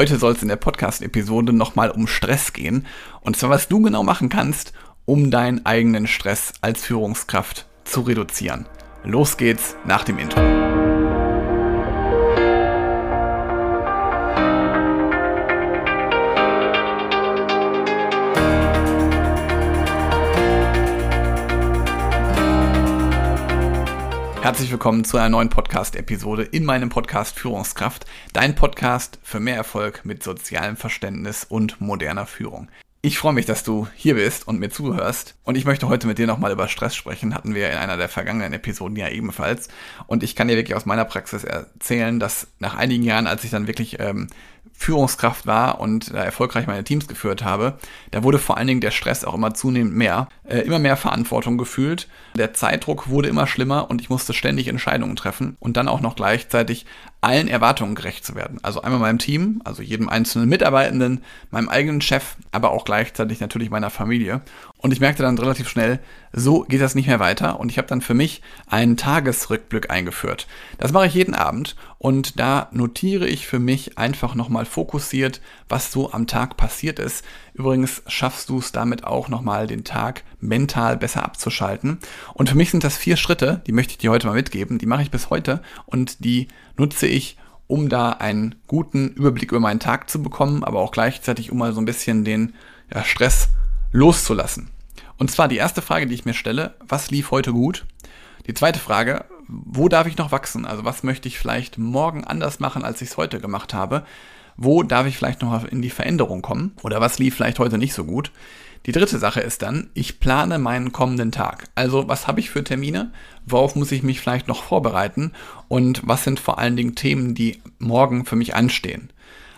Heute soll es in der Podcast-Episode nochmal um Stress gehen. Und zwar, was du genau machen kannst, um deinen eigenen Stress als Führungskraft zu reduzieren. Los geht's nach dem Intro. Herzlich willkommen zu einer neuen Podcast-Episode in meinem Podcast Führungskraft, dein Podcast für mehr Erfolg mit sozialem Verständnis und moderner Führung. Ich freue mich, dass du hier bist und mir zuhörst. Und ich möchte heute mit dir nochmal über Stress sprechen. Hatten wir in einer der vergangenen Episoden ja ebenfalls. Und ich kann dir wirklich aus meiner Praxis erzählen, dass nach einigen Jahren, als ich dann wirklich ähm, Führungskraft war und äh, erfolgreich meine Teams geführt habe, da wurde vor allen Dingen der Stress auch immer zunehmend mehr, äh, immer mehr Verantwortung gefühlt. Der Zeitdruck wurde immer schlimmer und ich musste ständig Entscheidungen treffen und dann auch noch gleichzeitig allen Erwartungen gerecht zu werden. Also einmal meinem Team, also jedem einzelnen Mitarbeitenden, meinem eigenen Chef, aber auch gleichzeitig natürlich meiner Familie. Und ich merkte dann relativ schnell, so geht das nicht mehr weiter. Und ich habe dann für mich einen Tagesrückblick eingeführt. Das mache ich jeden Abend und da notiere ich für mich einfach nochmal fokussiert, was so am Tag passiert ist. Übrigens schaffst du es damit auch nochmal den Tag mental besser abzuschalten. Und für mich sind das vier Schritte, die möchte ich dir heute mal mitgeben. Die mache ich bis heute und die nutze ich, um da einen guten Überblick über meinen Tag zu bekommen, aber auch gleichzeitig, um mal so ein bisschen den ja, Stress loszulassen. Und zwar die erste Frage, die ich mir stelle, was lief heute gut? Die zweite Frage, wo darf ich noch wachsen? Also was möchte ich vielleicht morgen anders machen, als ich es heute gemacht habe? Wo darf ich vielleicht noch in die Veränderung kommen? Oder was lief vielleicht heute nicht so gut? Die dritte Sache ist dann, ich plane meinen kommenden Tag. Also was habe ich für Termine? Worauf muss ich mich vielleicht noch vorbereiten? Und was sind vor allen Dingen Themen, die morgen für mich anstehen?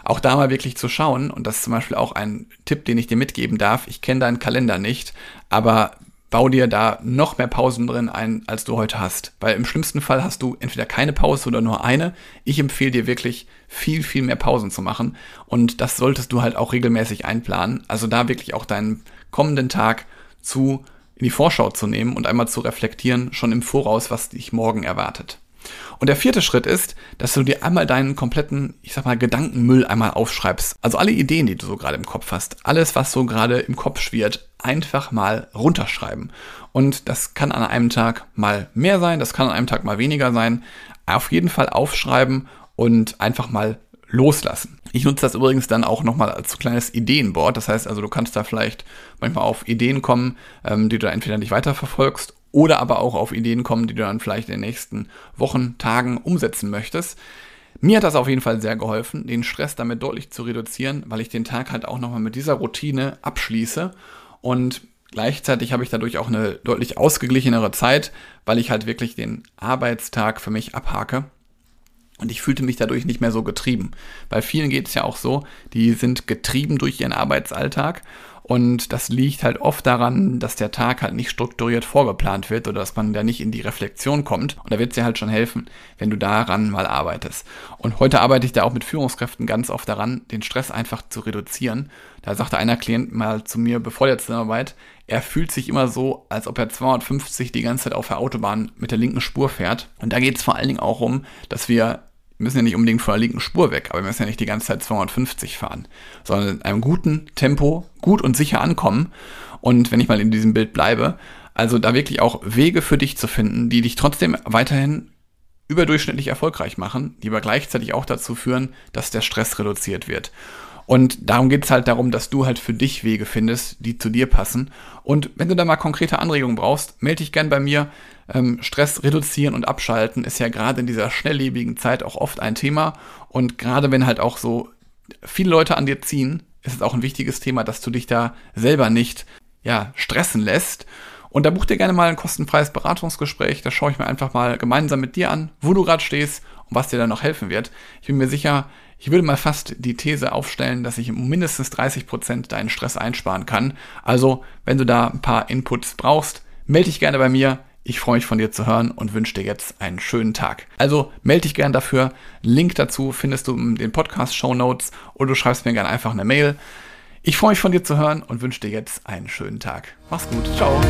Auch da mal wirklich zu schauen, und das ist zum Beispiel auch ein Tipp, den ich dir mitgeben darf. Ich kenne deinen Kalender nicht, aber bau dir da noch mehr Pausen drin ein, als du heute hast. Weil im schlimmsten Fall hast du entweder keine Pause oder nur eine. Ich empfehle dir wirklich viel, viel mehr Pausen zu machen. Und das solltest du halt auch regelmäßig einplanen. Also da wirklich auch deinen kommenden Tag zu in die Vorschau zu nehmen und einmal zu reflektieren, schon im Voraus, was dich morgen erwartet. Und der vierte Schritt ist, dass du dir einmal deinen kompletten, ich sag mal, Gedankenmüll einmal aufschreibst. Also alle Ideen, die du so gerade im Kopf hast, alles, was so gerade im Kopf schwirrt, einfach mal runterschreiben. Und das kann an einem Tag mal mehr sein, das kann an einem Tag mal weniger sein. Auf jeden Fall aufschreiben und einfach mal loslassen. Ich nutze das übrigens dann auch nochmal als kleines Ideenboard. Das heißt also, du kannst da vielleicht manchmal auf Ideen kommen, ähm, die du entweder nicht weiterverfolgst oder aber auch auf Ideen kommen, die du dann vielleicht in den nächsten Wochen, Tagen umsetzen möchtest. Mir hat das auf jeden Fall sehr geholfen, den Stress damit deutlich zu reduzieren, weil ich den Tag halt auch nochmal mit dieser Routine abschließe und gleichzeitig habe ich dadurch auch eine deutlich ausgeglichenere Zeit, weil ich halt wirklich den Arbeitstag für mich abhake. Und ich fühlte mich dadurch nicht mehr so getrieben. Bei vielen geht es ja auch so, die sind getrieben durch ihren Arbeitsalltag und das liegt halt oft daran, dass der Tag halt nicht strukturiert vorgeplant wird oder dass man da nicht in die Reflexion kommt. Und da wird es dir halt schon helfen, wenn du daran mal arbeitest. Und heute arbeite ich da auch mit Führungskräften ganz oft daran, den Stress einfach zu reduzieren. Da sagte einer Klient mal zu mir, bevor der Zusammenarbeit, er fühlt sich immer so, als ob er 250 die ganze Zeit auf der Autobahn mit der linken Spur fährt. Und da geht es vor allen Dingen auch um, dass wir müssen ja nicht unbedingt von der linken Spur weg, aber wir müssen ja nicht die ganze Zeit 250 fahren, sondern in einem guten Tempo gut und sicher ankommen. Und wenn ich mal in diesem Bild bleibe, also da wirklich auch Wege für dich zu finden, die dich trotzdem weiterhin überdurchschnittlich erfolgreich machen, die aber gleichzeitig auch dazu führen, dass der Stress reduziert wird. Und darum geht es halt darum, dass du halt für dich Wege findest, die zu dir passen. Und wenn du da mal konkrete Anregungen brauchst, melde dich gern bei mir. Ähm, Stress reduzieren und abschalten ist ja gerade in dieser schnelllebigen Zeit auch oft ein Thema. Und gerade wenn halt auch so viele Leute an dir ziehen, ist es auch ein wichtiges Thema, dass du dich da selber nicht ja, stressen lässt. Und da buch dir gerne mal ein kostenfreies Beratungsgespräch. Da schaue ich mir einfach mal gemeinsam mit dir an, wo du gerade stehst und was dir dann noch helfen wird. Ich bin mir sicher, ich würde mal fast die These aufstellen, dass ich mindestens 30 Prozent deinen Stress einsparen kann. Also, wenn du da ein paar Inputs brauchst, melde dich gerne bei mir. Ich freue mich von dir zu hören und wünsche dir jetzt einen schönen Tag. Also melde dich gerne dafür. Link dazu findest du in den Podcast-Show Notes oder du schreibst mir gerne einfach eine Mail. Ich freue mich von dir zu hören und wünsche dir jetzt einen schönen Tag. Mach's gut. Ciao.